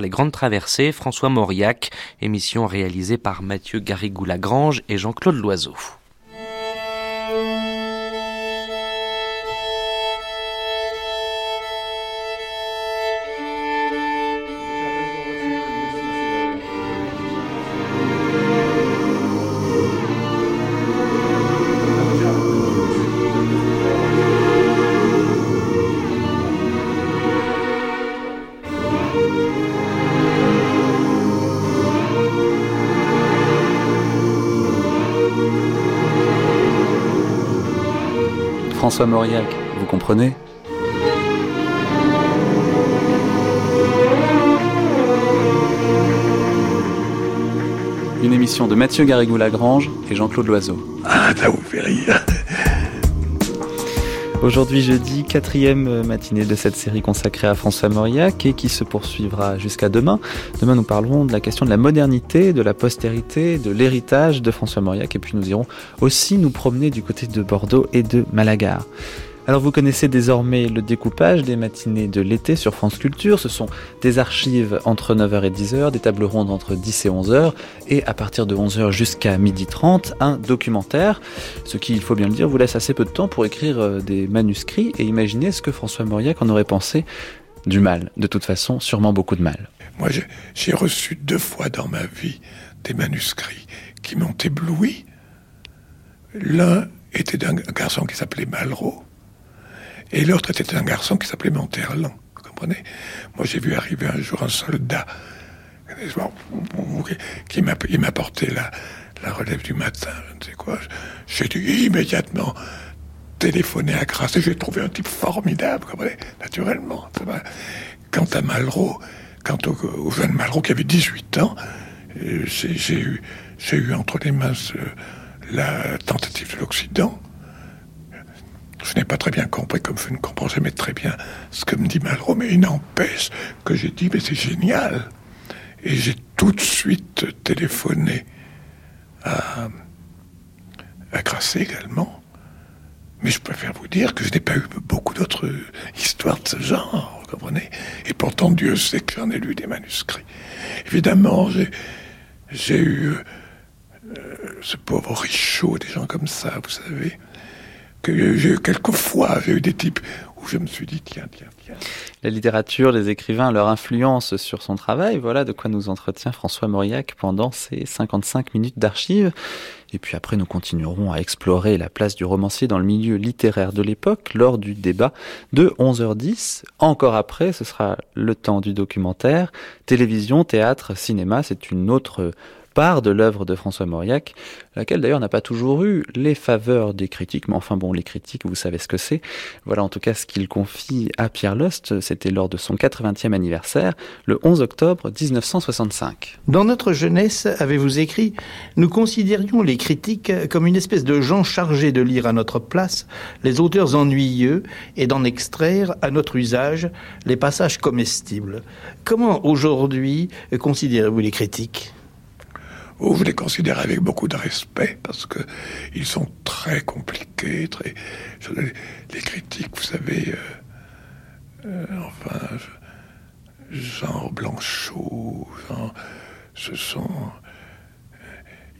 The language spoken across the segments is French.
Les Grandes Traversées, François Mauriac, émission réalisée par Mathieu Garrigou-Lagrange et Jean-Claude Loiseau. Mauriac, vous comprenez? Une émission de Mathieu Garrigou-Lagrange et Jean-Claude Loiseau. Ah, Aujourd'hui jeudi, quatrième matinée de cette série consacrée à François Mauriac et qui se poursuivra jusqu'à demain. Demain, nous parlerons de la question de la modernité, de la postérité, de l'héritage de François Mauriac et puis nous irons aussi nous promener du côté de Bordeaux et de Malaga. Alors vous connaissez désormais le découpage des matinées de l'été sur France Culture. Ce sont des archives entre 9h et 10h, des tables rondes entre 10 et 11h, et à partir de 11h jusqu'à 12h30, un documentaire. Ce qui, il faut bien le dire, vous laisse assez peu de temps pour écrire euh, des manuscrits et imaginer ce que François Mauriac en aurait pensé du mal. De toute façon, sûrement beaucoup de mal. Moi, j'ai reçu deux fois dans ma vie des manuscrits qui m'ont ébloui. L'un était d'un garçon qui s'appelait Malraux, et l'autre était un garçon qui s'appelait Monterland. Vous comprenez? Moi, j'ai vu arriver un jour un soldat qui m'apportait la, la relève du matin, je ne sais quoi. J'ai dû immédiatement téléphoner à Grasse et j'ai trouvé un type formidable, Naturellement. Quant à Malraux, quant au, jeune Malraux qui avait 18 ans, euh, j'ai eu entre les mains la tentative de l'Occident je n'ai pas très bien compris, comme je ne comprends jamais très bien ce que me dit Malraux, mais il n'empêche que j'ai dit, mais c'est génial. Et j'ai tout de suite téléphoné à, à Grasset également. Mais je préfère vous dire que je n'ai pas eu beaucoup d'autres histoires de ce genre, vous comprenez Et pourtant, Dieu sait que j'en ai lu des manuscrits. Évidemment, j'ai eu euh, ce pauvre Richaud, des gens comme ça, vous savez, j'ai eu quelques fois, j'ai eu des types où je me suis dit, tiens, tiens, tiens. La littérature, les écrivains, leur influence sur son travail, voilà de quoi nous entretient François Mauriac pendant ces 55 minutes d'archives. Et puis après, nous continuerons à explorer la place du romancier dans le milieu littéraire de l'époque lors du débat de 11h10. Encore après, ce sera le temps du documentaire. Télévision, théâtre, cinéma, c'est une autre part de l'œuvre de François Mauriac, laquelle d'ailleurs n'a pas toujours eu les faveurs des critiques, mais enfin bon, les critiques, vous savez ce que c'est. Voilà en tout cas ce qu'il confie à Pierre Lost, c'était lors de son 80e anniversaire, le 11 octobre 1965. Dans notre jeunesse, avez-vous écrit, nous considérions les critiques comme une espèce de gens chargés de lire à notre place les auteurs ennuyeux et d'en extraire à notre usage les passages comestibles. Comment aujourd'hui considérez-vous les critiques? Ou je les considère avec beaucoup de respect parce que ils sont très compliqués, très. les, critiques, vous savez, euh, euh, enfin, genre Blanchot, genre, ce sont. Euh,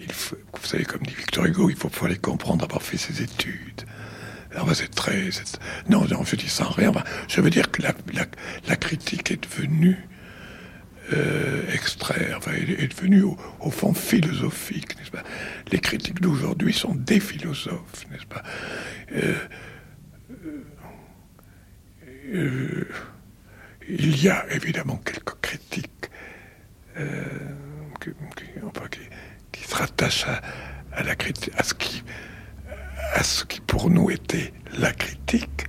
il faut, vous savez, comme dit Victor Hugo, il faut pouvoir les comprendre, avoir fait ses études. Alors, c'est très. Non, non, je dis sans rien. je veux dire que la, la critique est devenue euh, extraire, enfin, est, est devenu au, fond philosophique, n'est-ce pas? Les critiques d'aujourd'hui sont des philosophes, n'est-ce pas? Euh, euh, Il y a évidemment quelques critiques qui, se rattachent à, la critique, à ce qui, à ce qui pour nous était la critique,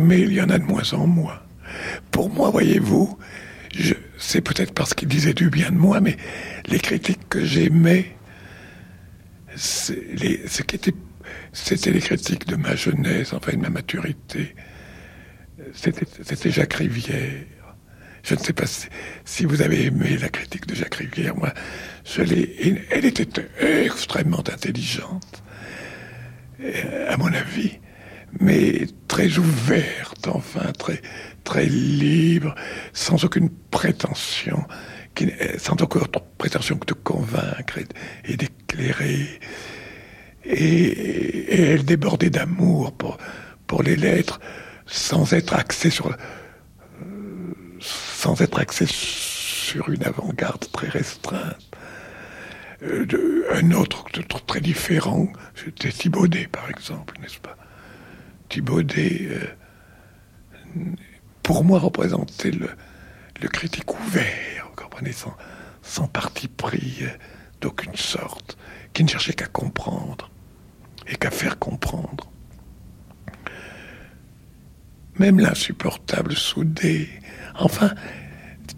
mais il y en a de moins en moins. Pour moi, voyez-vous, c'est peut-être parce qu'il disait du bien de moi, mais les critiques que j'aimais, ce qui était, c'était les critiques de ma jeunesse, enfin de ma maturité. C'était Jacques Rivière. Je ne sais pas si, vous avez aimé la critique de Jacques Rivière. Moi. Elle était extrêmement intelligente, à mon avis, mais très ouverte, enfin, très, très libre, sans aucune prétention, qui, sans aucune prétention que de convaincre et, d'éclairer. Et, elle débordait d'amour pour, pour les lettres, sans être axée sur, sans être axée sur une avant-garde très restreinte. Euh, un autre très différent, c'était Thibaudet, par exemple, n'est-ce pas? Thibaudet, euh, pour moi, représentait le, critique ouvert, vous comprenez, sans, parti pris euh, d'aucune sorte, qui ne cherchait qu'à comprendre et qu'à faire comprendre. Même l'insupportable soudé, enfin,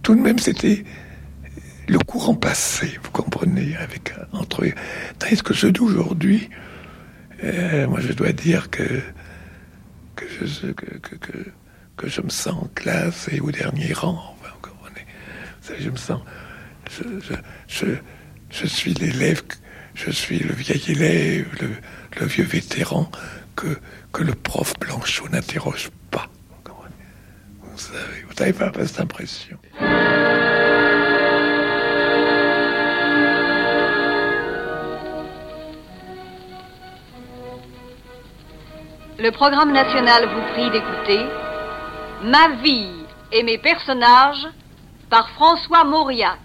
tout de même, c'était le courant passé, vous comprenez, avec entre Tandis que ceux d'aujourd'hui, euh, moi je dois dire que que je, que, que, que, je me sens en classe et au dernier rang, vous comprenez. Je me sens, je, suis l'élève, je suis le vieil élève, le, le vieux vétéran que, que le prof Blanchot n'interroge pas. Vous, vous savez, vous n'avez pas cette impression. Le programme national vous prie d'écouter Ma vie et mes personnages par François Mauriac.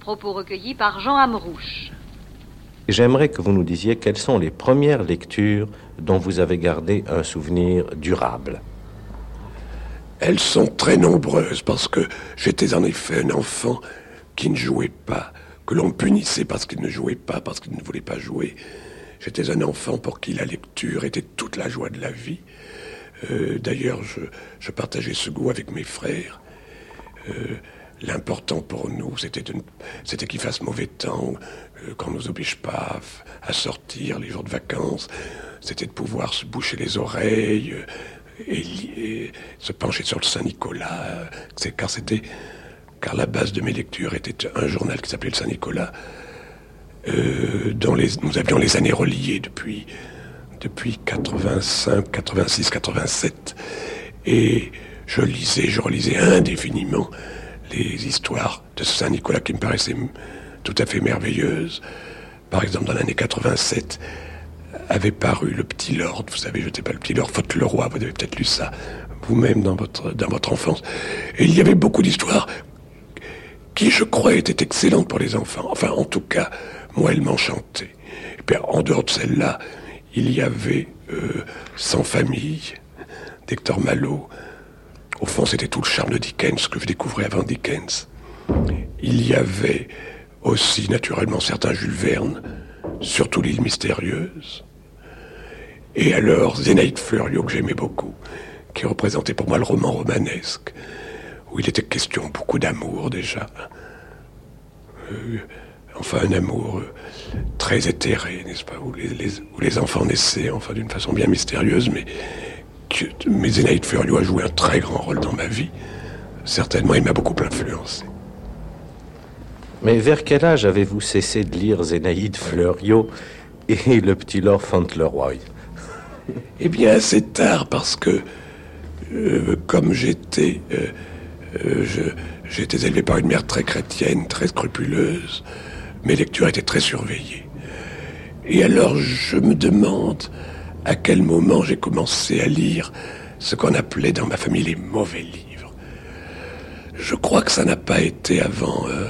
Propos recueillis par Jean Amrouche. J'aimerais que vous nous disiez quelles sont les premières lectures dont vous avez gardé un souvenir durable. Elles sont très nombreuses parce que j'étais en effet un enfant qui ne jouait pas, que l'on punissait parce qu'il ne jouait pas, parce qu'il ne voulait pas jouer. J'étais un enfant pour qui la lecture était toute la joie de la vie. Euh, d'ailleurs, je, partageais ce goût avec mes frères. Euh, l'important pour nous, c'était, qu'il fasse mauvais temps, euh, qu'on ne nous oblige pas à, sortir les jours de vacances. C'était de pouvoir se boucher les oreilles et, se pencher sur le Saint-Nicolas. car car la base de mes lectures était un journal qui s'appelait le Saint-Nicolas, nous avions les années reliées depuis, depuis 85, 86, 87. Et je lisais, je relisais indéfiniment les histoires de Saint-Nicolas qui me paraissaient tout à fait merveilleuses. Par exemple, dans l'année 87, avait paru Le Petit Lord. Vous savez, je n'étais pas Le Petit Lord, Faute le Roi, vous avez peut-être lu ça vous-même dans votre, dans votre enfance. Et il y avait beaucoup d'histoires qui, je crois, étaient excellentes pour les enfants. Enfin, en tout cas, moi, elle m'enchantait. Et puis, en dehors de celle-là, il y avait euh, Sans famille d'Hector Malot. Au fond, c'était tout le charme de Dickens que je découvrais avant Dickens. Il y avait aussi, naturellement, certains Jules Verne, surtout l'île mystérieuse. Et alors, Zénaïde Fleuriot, que j'aimais beaucoup, qui représentait pour moi le roman romanesque, où il était question beaucoup d'amour déjà. Euh, enfin un amour euh, très éthéré, n'est-ce pas, où les, enfants naissaient, enfin d'une façon bien mystérieuse, mais, que, mais Zénaïde Fleuriot a joué un très grand rôle dans ma vie. Certainement, il m'a beaucoup influencé. Mais vers quel âge avez-vous cessé de lire Zénaïde Fleuriot et le petit Lord Fauntleroy? Eh bien, assez tard, parce que euh, comme j'étais, euh, j'étais élevé par une mère très chrétienne, très scrupuleuse, mes lectures étaient très surveillées. Et alors je me demande à quel moment j'ai commencé à lire ce qu'on appelait dans ma famille les mauvais livres. Je crois que ça n'a pas été avant, euh,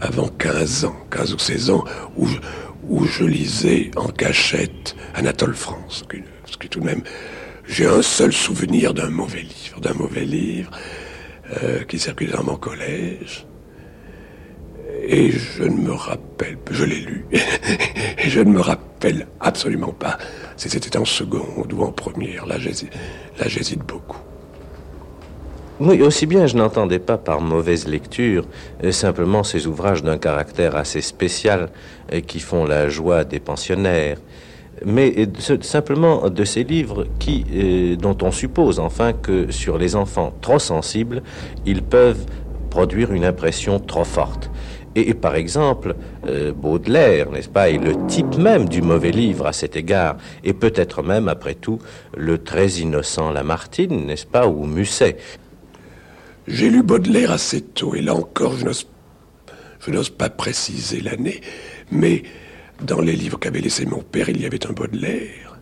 avant 15 ans, 15 ou 16 ans, où je, lisais en cachette Anatole France. Ce qui tout de même, j'ai un seul souvenir d'un mauvais livre, d'un mauvais livre euh, qui circulait dans mon collège. Et je ne me rappelle, je l'ai lu, et je ne me rappelle absolument pas si c'était en seconde ou en première. Là, j'hésite beaucoup. Oui, aussi bien je n'entendais pas par mauvaise lecture euh, simplement ces ouvrages d'un caractère assez spécial euh, qui font la joie des pensionnaires, mais euh, simplement de ces livres qui, dont on suppose enfin que sur les enfants trop sensibles, ils peuvent produire une impression trop forte. Et, par exemple, euh, Baudelaire, n'est-ce pas, est le type même du mauvais livre à cet égard, et peut-être même, après tout, le très innocent Lamartine, n'est-ce pas, ou Musset. J'ai lu Baudelaire assez tôt, et là encore, je n'ose, pas préciser l'année, mais dans les livres qu'avait laissé mon père, il y avait un Baudelaire,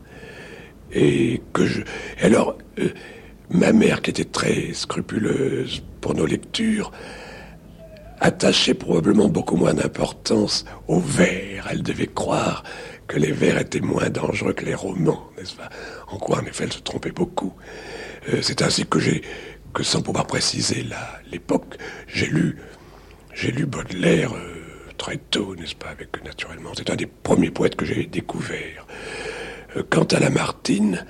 et que je... Alors, euh, ma mère, qui était très scrupuleuse pour nos lectures, attachait probablement beaucoup moins d'importance aux vers. Elle devait croire que les vers étaient moins dangereux que les romans, n'est-ce pas? En quoi, en effet, elle se trompait beaucoup. Euh, c'est ainsi que j'ai, que sans pouvoir préciser l'époque, j'ai lu, j'ai lu Baudelaire euh, très tôt, n'est-ce pas Avec naturellement, c'est un des premiers poètes que j'ai découvert. Euh, quant à Lamartine,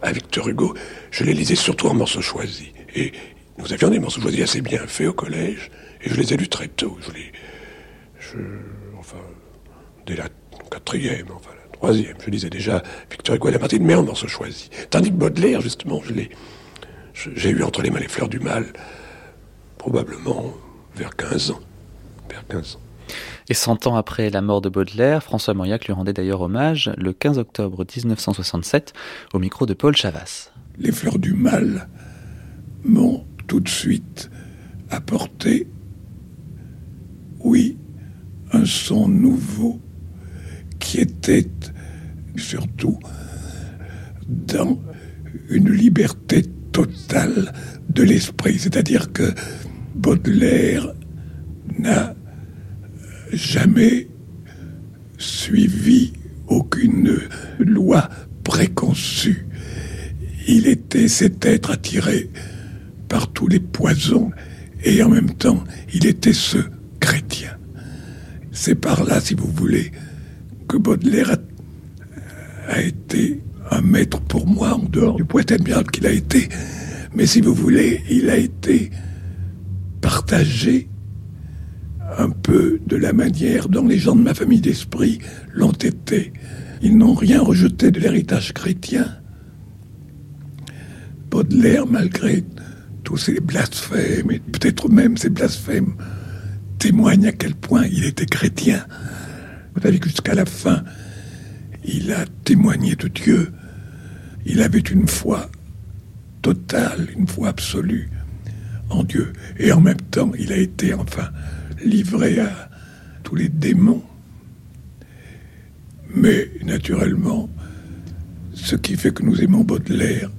à Victor Hugo, je les lisais surtout en morceaux choisis. Et nous avions des morceaux choisis assez bien faits au collège, et je les ai lus très tôt. Je les, je, enfin, dès la quatrième, enfin la troisième, je lisais déjà Victor Hugo et Lamartine, mais en morceaux choisis. Tandis que Baudelaire, justement, je l'ai, j'ai eu entre les mains les fleurs du mal, probablement vers 15 ans. Vers 15 ans. Et 100 ans après la mort de Baudelaire, François Mauriac lui rendait d'ailleurs hommage le 15 octobre 1967 au micro de Paul Chavas. Les fleurs du mal m'ont tout de suite apporté, oui, un son nouveau qui était surtout dans une liberté totale de l'esprit. C'est-à-dire que Baudelaire n'a jamais suivi aucune loi préconçue. Il était cet être attiré par tous les poisons, et en même temps, il était ce chrétien. C'est par là, si vous voulez, que Baudelaire a, été un maître pour moi, en dehors du poète admirable qu'il a été. Mais si vous voulez, il a été partagé un peu de la manière dont les gens de ma famille d'esprit l'ont été. Ils n'ont rien rejeté de l'héritage chrétien. Baudelaire, malgré tous ces blasphèmes, et peut-être même ces blasphèmes, témoignent à quel point il était chrétien. Vous savez que jusqu'à la fin, il a témoigné de Dieu. Il avait une foi totale, une foi absolue en Dieu. Et en même temps, il a été enfin livré à tous les démons. Mais naturellement, ce qui fait que nous aimons Baudelaire,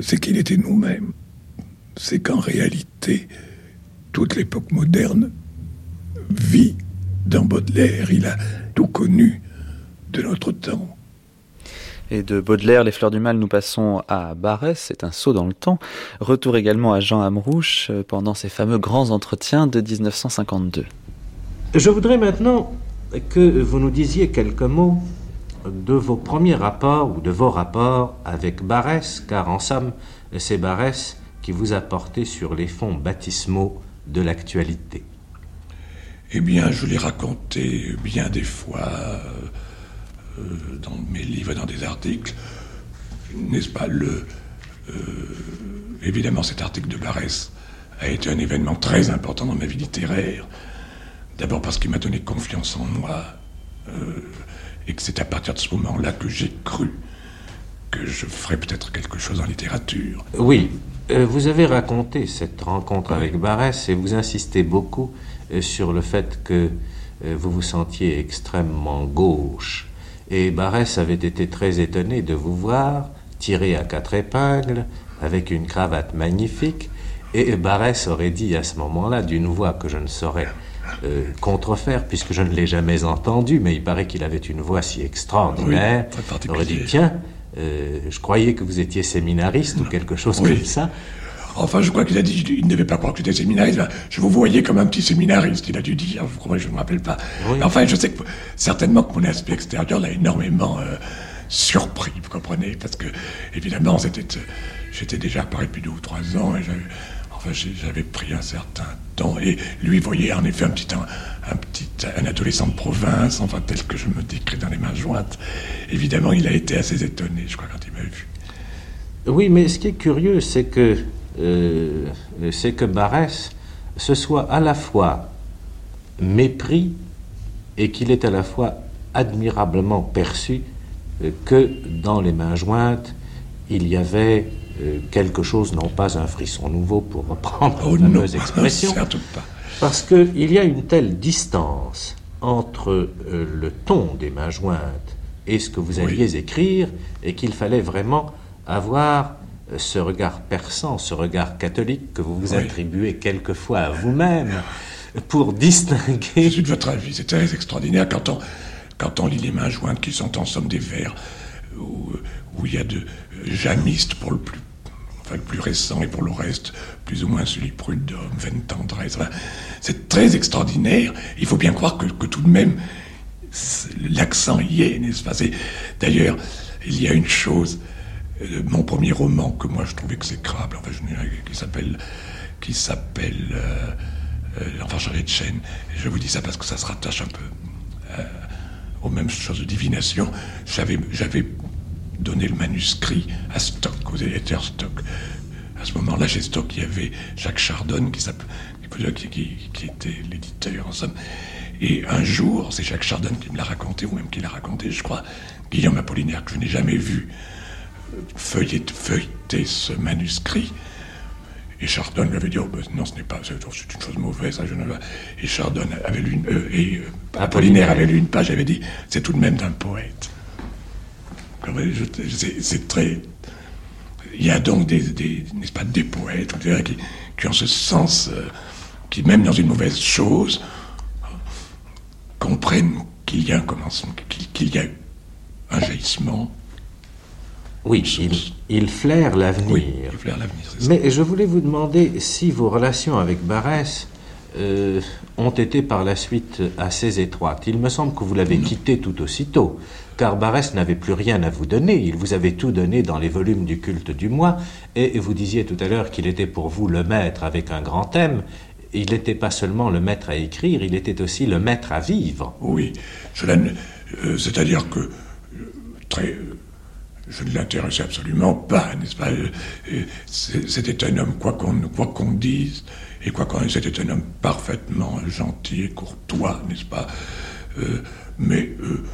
c'est qu'il était nous-mêmes c'est qu'en réalité, toute l'époque moderne vit dans Baudelaire. Il a tout connu de notre temps. Et de Baudelaire, Les Fleurs du Mal, nous passons à Barès, c'est un saut dans le temps. Retour également à Jean Amrouche euh, pendant ces fameux grands entretiens de 1952. Je voudrais maintenant que vous nous disiez quelques mots de vos premiers rapports ou de vos rapports avec Barès, car en somme, c'est Barès qui vous a porté sur les fonds baptismaux de l'actualité Eh bien, je l'ai raconté bien des fois euh, dans mes livres, dans des articles. N'est-ce pas le euh, Évidemment, cet article de Barès a été un événement très important dans ma vie littéraire. D'abord parce qu'il m'a donné confiance en moi, euh, et que c'est à partir de ce moment-là que j'ai cru que je ferais peut-être quelque chose en littérature. Oui, euh, vous avez raconté cette rencontre avec Barès et vous insistez beaucoup euh, sur le fait que euh, vous vous sentiez extrêmement gauche. Et Barès avait été très étonné de vous voir tiré à quatre épingles, avec une cravate magnifique. Et Barès aurait dit à ce moment-là, d'une voix que je ne saurais contrefaire, puisque je ne l'ai jamais entendu, mais il paraît qu'il avait une voix si extraordinaire, aurait dit, tiens, euh, je croyais que vous étiez séminariste ou quelque chose comme ça. Enfin, je crois qu'il a dit qu'il ne devait pas croire que j'étais séminariste. Je vous voyais comme un petit séminariste, il a dû dire. Je ne me rappelle pas. enfin, je sais que certainement que mon aspect extérieur l'a énormément euh, surpris, vous comprenez? Parce que, évidemment, c'était, euh, j'étais déjà à Paris depuis deux ou trois ans et j'avais pris un certain temps. Et lui voyait en effet un petit, un petit un adolescent de province, enfin tel que je me décris dans les mains jointes. Évidemment, il a été assez étonné, je crois, quand il m'a vu. Oui, mais ce qui est curieux, c'est que, euh, c'est que Barès se soit à la fois mépris et qu'il est à la fois admirablement perçu euh, que dans les mains jointes, il y avait euh, quelque chose, non pas un frisson nouveau pour reprendre Oh la fameuse expression, pas. parce qu'il y a une telle distance entre euh, le ton des mains jointes et ce que vous Oui. alliez écrire, et qu'il fallait vraiment avoir euh, ce regard perçant, ce regard catholique que vous vous Oui. attribuez quelquefois à vous-même, pour Je distinguer suis de votre avis, c'est très extraordinaire quand on, quand on lit les mains jointes qui sont en somme des vers où, il y a de euh, jamiste pour le plus, enfin, le plus récent et pour le reste, plus ou moins celui Prud'homme, Vaine Tendresse. Enfin, c'est très extraordinaire. Il faut bien croire que, que tout de même, l'accent y est, n'est-ce pas? D'ailleurs, il y a une chose, euh, mon premier roman que moi je trouve exécrable, enfin, je, qui s'appelle, qui s'appelle euh, euh, L'enfant chargé de chaîne. Je vous dis ça parce que ça se rattache un peu aux mêmes choses de divination. J'avais, donné le manuscrit à Stock, aux éditeurs Stock. À ce moment-là, chez Stock, il y avait Jacques Chardonne qui, qui, qui- qui était l'éditeur, en. Et un jour, c'est Jacques Chardonne qui me l'a raconté, ou même qui l'a raconté, je crois, Guillaume Apollinaire, que je n'ai jamais vu euh, feuilleter ce manuscrit. Et Chardonne lui avait dit, non, ce n'est pas, c'est une chose mauvaise. ne... Et Chardonne avait lu une, euh, et euh, Apollinaire avait lu une page, avait dit, c'est tout de même d'un poète. C'est très. Il y a donc des, pas, des poètes, qui, qui ont ce sens, euh, qui même dans une mauvaise chose, comprennent qu'il y a un commencement, qu'il y a un jaillissement. Oui, il, il flaire l'avenir. Oui, il flaire l'avenir, c'est ça. Mais je voulais vous demander si vos relations avec Barès euh, ont été par la suite assez étroites. Il me semble que vous l'avez quitté tout aussitôt, car Barès n'avait plus rien à vous donner. Il vous avait tout donné dans les volumes du culte du mois, et vous disiez tout à l'heure qu'il était pour vous le maître avec un grand thème. Il n'était pas seulement le maître à écrire, il était aussi le maître à vivre. Oui, je la- euh, c'est-à-dire que euh, très, je ne l'intéressais absolument pas, n'est-ce pas? Euh, euh, C'était un homme, quoi qu'on qu'on dise, et quoi qu'on c'était un homme parfaitement gentil et courtois, n'est-ce pas? Euh, Mais euh,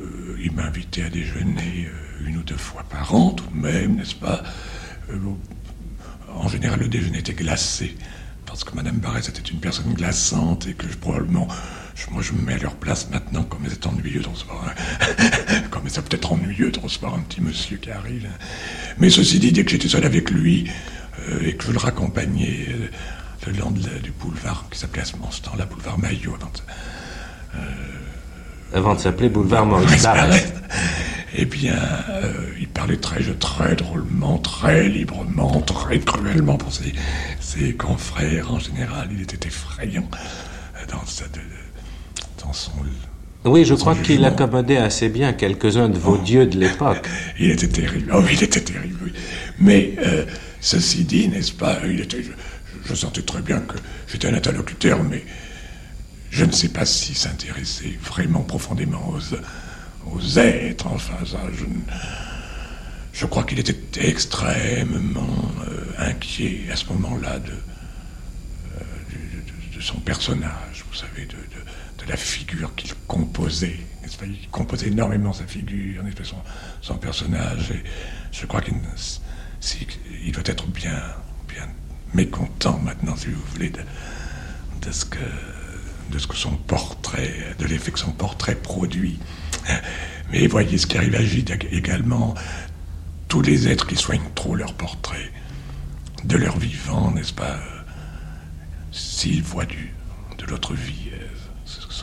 euh, il m'invitait à déjeuner une ou deux fois par an, tout de même, n'est-ce pas? En général, le déjeuner était glacé, parce que Madame Barrès était une personne glaçante et que je, probablement, moi je me mets à leur place maintenant, comme c'est ennuyeux de un- comme c'est peut-être ennuyeux de recevoir un petit monsieur qui arrive. Mais ceci dit, dès que j'étais seul avec lui euh, et que je le raccompagnais euh, le long de la- du boulevard qui s'appelait à ce en ce temps-là, boulevard Maillot, avant de- Avant de s'appeler Boulevard Maurice. Eh bien, euh, il parlait très, très drôlement, très librement, très cruellement pour ses, ses confrères en général. Il était effrayant euh, dans, sa- de- dans son. Oui, je crois qu'il accommodait assez bien quelques-uns de vos dieux de l'époque. Il était terrible. Oh, il était terrible, oui. Mais euh, ceci dit, n'est-ce pas, il était, je, sentais très bien que j'étais un interlocuteur, mais je ne sais pas s'il s'intéressait vraiment profondément aux, aux êtres. Enfin, je, je crois qu'il était extrêmement euh, inquiet à ce moment-là de, euh, de, de- son personnage, vous savez, de la figure qu'il composait. pas? Il composait énormément sa figure, son, son personnage. Et je crois qu'il doit être bien, bien mécontent maintenant, si vous voulez, de, ce que de ce que son portrait, de l'effet que son portrait produit. Mais voyez ce qui arrive à Gide également. Tous les êtres qui soignent trop leur portrait, de leur vivant, n'est-ce pas euh, S'ils voient du, de l'autre vie, euh,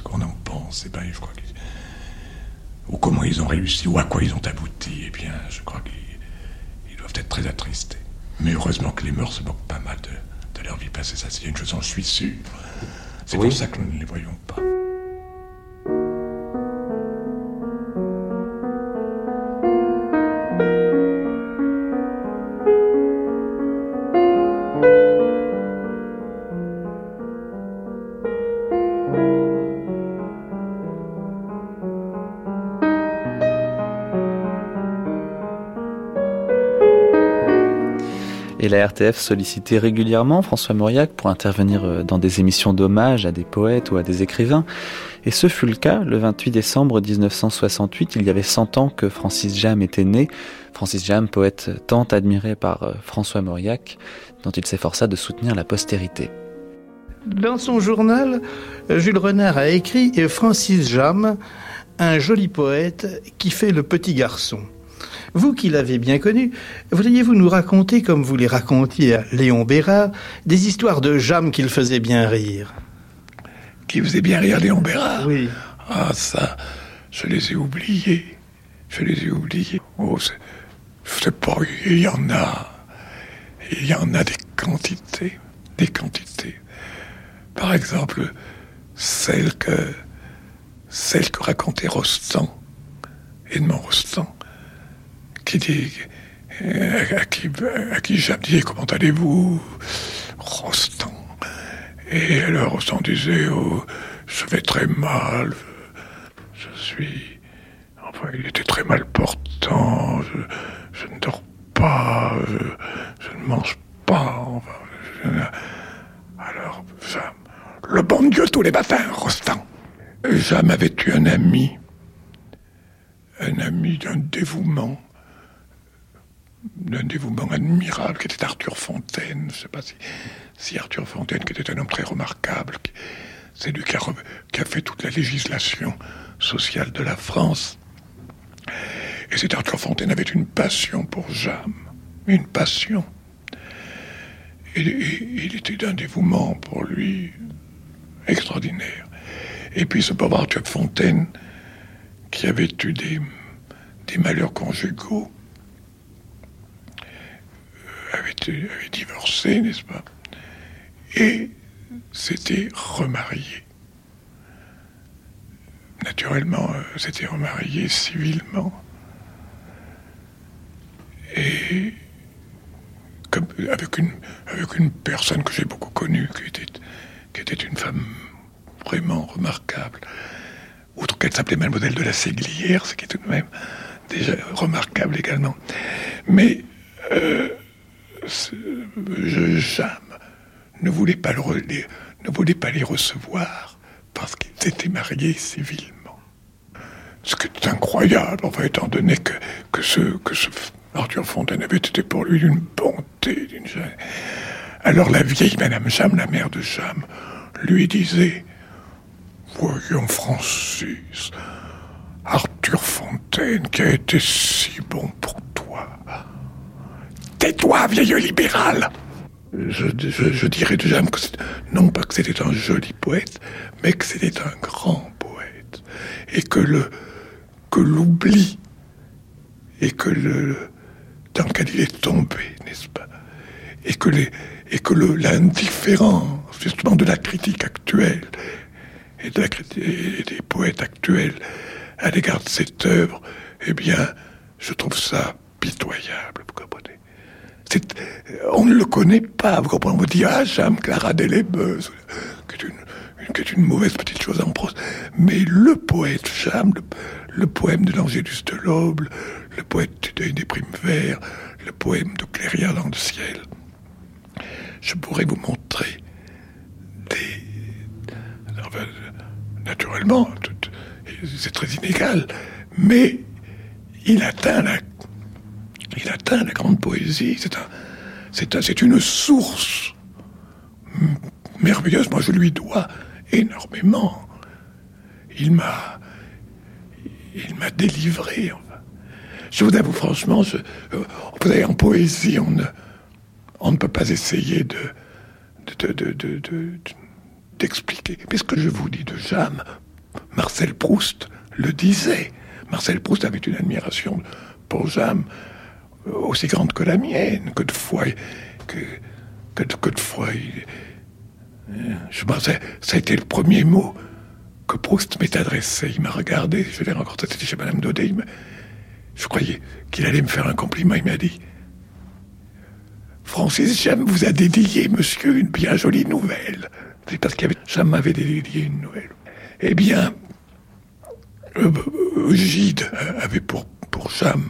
qu'on en pense, eh ben, je crois qu'ils- ou comment ils ont réussi, ou à quoi ils ont abouti, eh bien, je crois qu'ils ils doivent être très attristés. Mais heureusement que les morts se moquent pas mal de, de leur vie passée, ça c'est une chose, j'en suis sûr. C'est Oui. pour ça que nous ne les voyons pas. Et la RTF sollicitait régulièrement François Mauriac pour intervenir euh, dans des émissions d'hommage à des poètes ou à des écrivains. Et ce fut le cas le 28 décembre 1968. Il y avait 100 ans que Francis Jam était né. Francis Jam, poète tant admiré par euh, François Mauriac, dont il s'efforça de soutenir la postérité. Dans son journal, Jules Renard a écrit Francis Jam, un joli poète qui fait le petit garçon. Vous qui l'avez bien connu, voudriez-vous nous raconter, comme vous les racontiez à Léon Bérard, des histoires de Jam qu'il faisait bien rire? Qui faisait bien rire Léon Bérard? Oui. Ah, ça, je les ai oubliés. Je les ai oubliés. Oh, c'est pas. Il y en a. Il y en a des quantités. Des quantités. Par exemple, celle que. Celle que racontait Rostand, Edmond Rostand, qui dit, à qui, à qui dit comment allez-vous, Rostand. Et alors Rostand disait, oh, je vais très mal, je, suis, enfin, il était très mal portant, je, ne dors pas, je, ne mange pas, alors, le bon Dieu tous les matins, Rostand. Jam avait eu un ami, un ami d'un dévouement? D'un dévouement admirable qui était Arthur Fontaine. Je ne sais pas si, Arthur Fontaine, qui était un homme très remarquable, c'est lui qui a, fait toute la législation sociale de la France. Et cet Arthur Fontaine avait une passion pour Jam, une passion. Il était d'un dévouement pour lui extraordinaire. Et puis ce pauvre Arthur Fontaine, qui avait eu des malheurs conjugaux, avait, divorcé, n'est-ce pas? Et s'était remarié. Naturellement, euh, s'était remarié civilement. Et avec, une, avec une personne que j'ai beaucoup connue, qui était, qui était une femme vraiment remarquable. Outre qu'elle s'appelait Mademoiselle de la Séglière, ce qui est tout de même déjà remarquable également. Mais euh, Jam ne voulait pas, les, recevoir parce qu'ils étaient mariés civilement. Ce qui est incroyable, enfin, étant donné que, ce, que Arthur Fontaine avait été pour lui d'une bonté. Alors la vieille Madame Jam, la mère de Jam, lui disait Voyons Francis, Arthur Fontaine qui a été si bon pour Tais-toi, vieille libéral. Je, dirais déjà que non pas que c'était un joli poète, mais que c'était un grand poète. Et que l'oubli et que le dans lequel il est tombé, n'est-ce pas? Et que et que l'indifférence justement de la critique actuelle et, des poètes actuels à l'égard de cette œuvre, eh bien, je trouve ça pitoyable, on ne le connaît pas. Vous comprenez On me dit, ah, j'aime Clara est une, qui est une mauvaise petite chose en prose. Mais le poète Jam, le, poème de l'Angélus de l'Aube, le poète du des primes verts, le poème de Cléria dans le ciel, je pourrais vous montrer des... naturellement, c'est très inégal, mais il atteint la il atteint la grande poésie. C'est un, c'est, c'est une source merveilleuse. Moi, je lui dois énormément. Il m'a, il m'a délivré. Je vous avoue franchement, euh, en poésie, on ne, on ne peut pas essayer de, de, de, de, d'expliquer. Mais ce que je vous dis de Jam, Marcel Proust le disait. Marcel Proust avait une admiration pour Jam aussi grande que la mienne, que de fois, que, que, que de fois, je pensais, ça a été le premier mot que Proust m'est adressé. Il m'a regardé, je l'ai rencontré, c'était chez Madame Daudet. je croyais qu'il allait me faire un compliment. Il m'a dit Francis Jam vous a dédié, monsieur, une bien jolie nouvelle. C'est parce Jam m'avait dédié une nouvelle. Eh bien, euh, Gide avait pour, pour Jam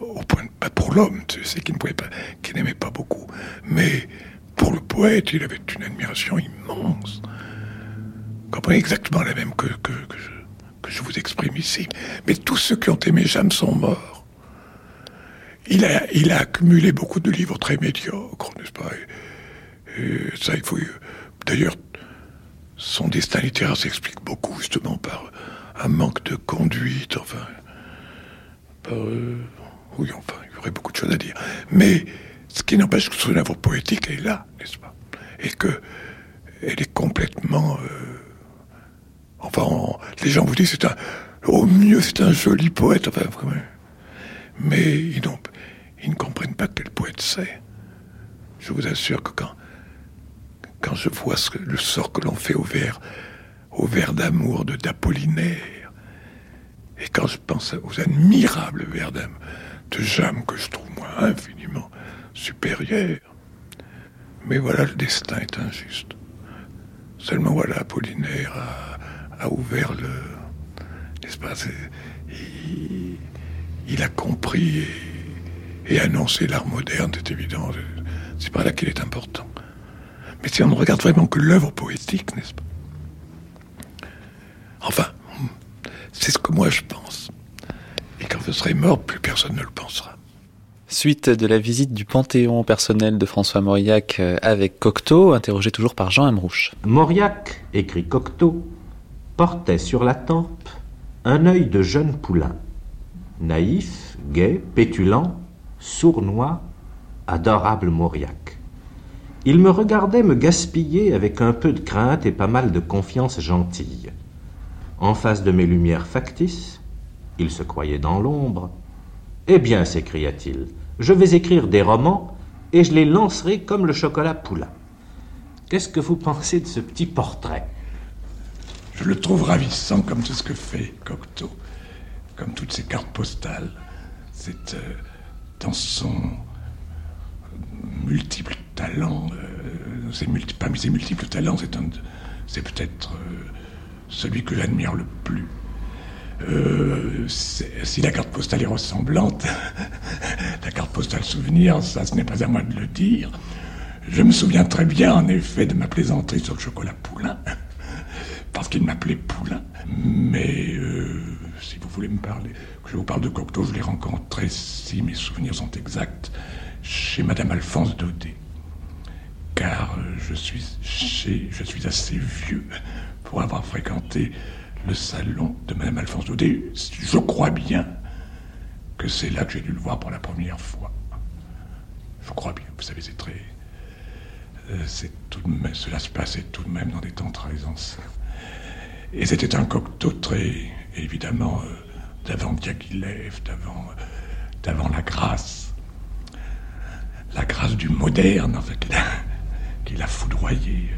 au point pas pour l'homme, tu sais, qui ne pouvait pas, qui n'aimait pas beaucoup, mais pour le poète, il avait une admiration immense. Vous comprenez exactement la même que, que, je, que je vous exprime ici. Mais tous ceux qui ont aimé Jeanne sont morts. Il a, il a accumulé beaucoup de livres très médiocres, n'est-ce pas? Et, ça, il faut. D'ailleurs, son destin littéraire s'explique beaucoup justement par un manque de conduite, enfin. Par, euh, enfin, il y aurait beaucoup de choses à dire. Mais ce qui n'empêche que son œuvre poétique est là, n'est-ce pas? Et que elle est complètement. Euh, enfin, les gens vous disent c'est un. Au mieux, c'est un joli poète, enfin. Mais ils, ils ne comprennent pas quel poète c'est. Je vous assure que quand, quand je vois ce, le sort que l'on fait au vers, au vers d'amour de d'Apollinaire, et quand je pense aux admirables vers de Jam que je trouve moi infiniment supérieur, mais voilà, le destin est injuste. Seulement voilà, Apollinaire a, ouvert le, n'est-ce pas, il, a compris et, et annoncé l'art moderne, c'est évident. C'est pas là qu'il est important. Mais si on ne regarde vraiment que l'œuvre poétique, n'est-ce pas? Enfin, c'est ce que moi je pense. Et quand je serai mort, plus personne ne le pensera. Suite de la visite du Panthéon personnel de François Mauriac euh, avec Cocteau, interrogé toujours par Jean Amrouche. Mauriac, écrit Cocteau, portait sur la tempe un œil de jeune poulain, naïf, gai, pétulant, sournois, adorable Mauriac. Il me regardait me gaspiller avec un peu de crainte et pas mal de confiance gentille. En face de mes lumières factices, il se croyait dans l'ombre. Eh bien, s'écria-t-il, je vais écrire des romans et je les lancerai comme le chocolat poulain. Qu'est-ce que vous pensez de ce petit portrait? Je le trouve ravissant comme tout ce que fait Cocteau, comme toutes ses cartes postales. C'est euh, dans son multiple talent, euh, parmi ses multiples talents, c'est peut-être euh, celui que j'admire le plus. Euh, si la carte postale est ressemblante, la carte postale souvenir, ça ce n'est pas à moi de le dire. Je me souviens très bien en effet de ma plaisanterie sur le chocolat poulain, parce qu'il m'appelait poulain. Mais si vous voulez me parler, que je vous parle de Cocteau, je l'ai rencontré, si mes souvenirs sont exacts, chez Madame Alphonse Daudet. Car je suis assez vieux pour avoir fréquenté le salon de Madame Alphonse Daudet. Je crois bien que c'est là que j'ai dû le voir pour la première fois. Je crois bien, vous savez, c'est très. Euh, c'est tout de même, cela se passait tout de même dans des temps très anciens. Et c'était un Cocteau très, évidemment, euh, d'avant Diaghilev, d'avant, euh, d'avant la grâce la grâce du moderne, en fait, qui l'a foudroyé.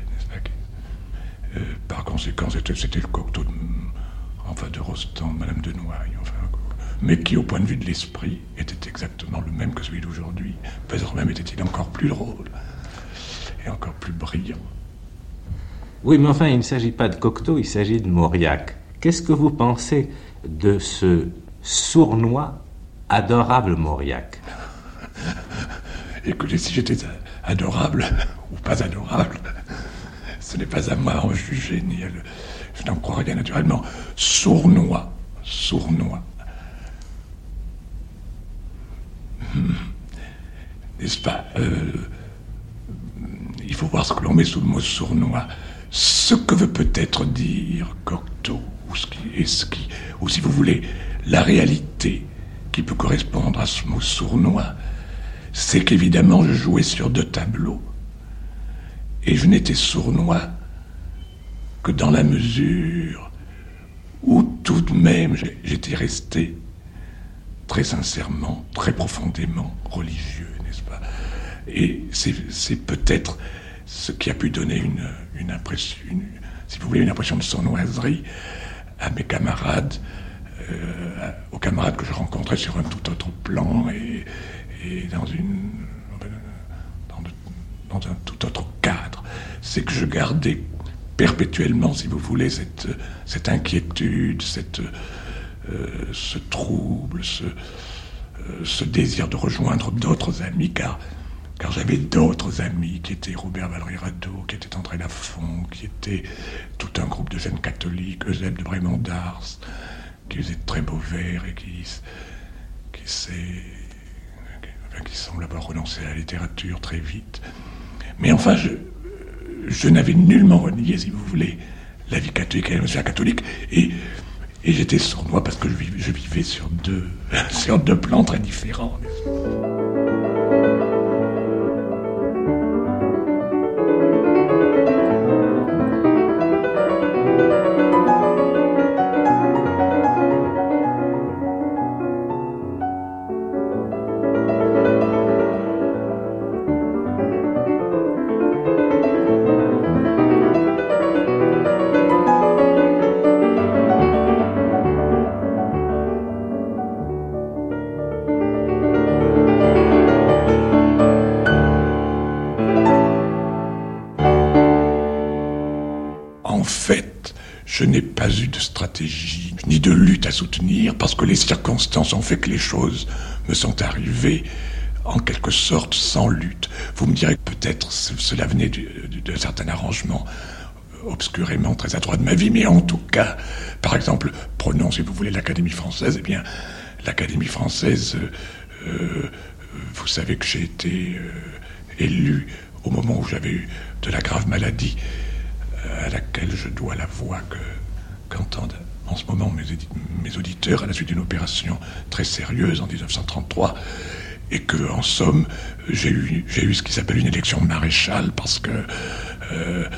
Euh, par conséquent, c'était le Cocteau de, enfin, de Rostand, Madame de Noailles, enfin, mais qui, au point de vue de l'esprit, était exactement le même que celui d'aujourd'hui. Peut-être même était-il encore plus drôle et encore plus brillant. Oui, mais enfin, il ne s'agit pas de Cocteau, il s'agit de Mauriac. Qu'est-ce que vous pensez de ce sournois, adorable Mauriac? Écoutez, si j'étais adorable ou pas adorable, ce n'est pas à moi à juger, ni à le... Je n'en crois rien naturellement. Sournois, sournois. Hmm. N'est-ce pas euh, Il faut voir ce que l'on met sous le mot sournois. Ce que veut peut-être dire Cocteau, ou, ce ou si vous voulez, la réalité qui peut correspondre à ce mot sournois, c'est qu'évidemment je jouais sur deux tableaux. Et je n'étais sournois que dans la mesure où tout de même j'étais resté très sincèrement, très profondément religieux, n'est-ce pas? Et c'est peut-être ce qui a pu donner une, impression, si vous voulez, une impression de sournoiserie à mes camarades, euh, aux camarades que je rencontrais sur un tout autre plan et, dans, une, dans, un tout autre. C'est que je gardais perpétuellement, si vous voulez, cette, cette inquiétude, cette, euh, ce trouble, ce, ce désir de rejoindre d'autres amis, car, car j'avais d'autres amis qui étaient Robert Valéry Radeau, qui était André Lafont, qui était tout un groupe de jeunes catholiques, Eusèbe de Brémond d'Ars, qui faisait de très beaux vers et qui, qui, qui semble avoir renoncé à la littérature très vite. Mais enfin, je, je n'avais nullement renié, si vous voulez, la vie catholique et la catholique. Et, et j'étais sournois parce que je vivais, je vivais sur, deux, sur deux plans très différents. Ni de lutte à soutenir, parce que les circonstances ont fait que les choses me sont arrivées en quelque sorte sans lutte. Vous me direz que peut-être cela venait d'un certain arrangement obscurément très adroit de ma vie, mais en tout cas, par exemple, prenons, si vous voulez, l'Académie française, eh bien, l'Académie française, euh, euh, vous savez que j'ai été euh, élu au moment où j'avais eu de la grave maladie à laquelle je dois la voix que qu'entendent en ce moment mes, mes auditeurs à la suite d'une opération très sérieuse en 1933 et que, en somme, j'ai eu, j'ai eu ce qui s'appelle une élection maréchale parce que euh,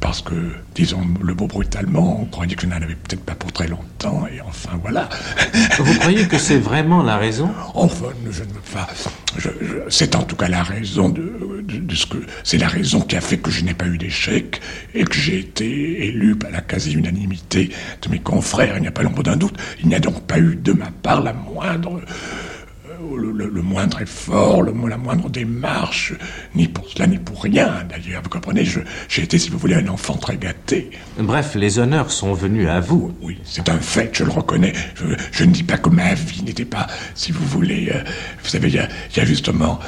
parce que, disons le mot brutalement, on croyait que je n'en avais peut-être pas pour très longtemps, et enfin voilà. Vous croyez que c'est vraiment la raison? Enfin, je ne pas. c'est en tout cas la raison de, de, ce que. C'est la raison qui a fait que je n'ai pas eu d'échec et que j'ai été élu par la quasi-unanimité de mes confrères, il n'y a pas l'ombre d'un doute. Il n'y a donc pas eu de ma part la moindre le, moindre effort, le, la moindre démarche, ni pour cela, ni pour rien, d'ailleurs. Vous comprenez, j'ai été, si vous voulez, un enfant très gâté. Bref, les honneurs sont venus à vous. Oui, c'est un fait, je le reconnais. Je, ne dis pas que ma vie n'était pas, si vous voulez... Euh, vous savez, il y a, justement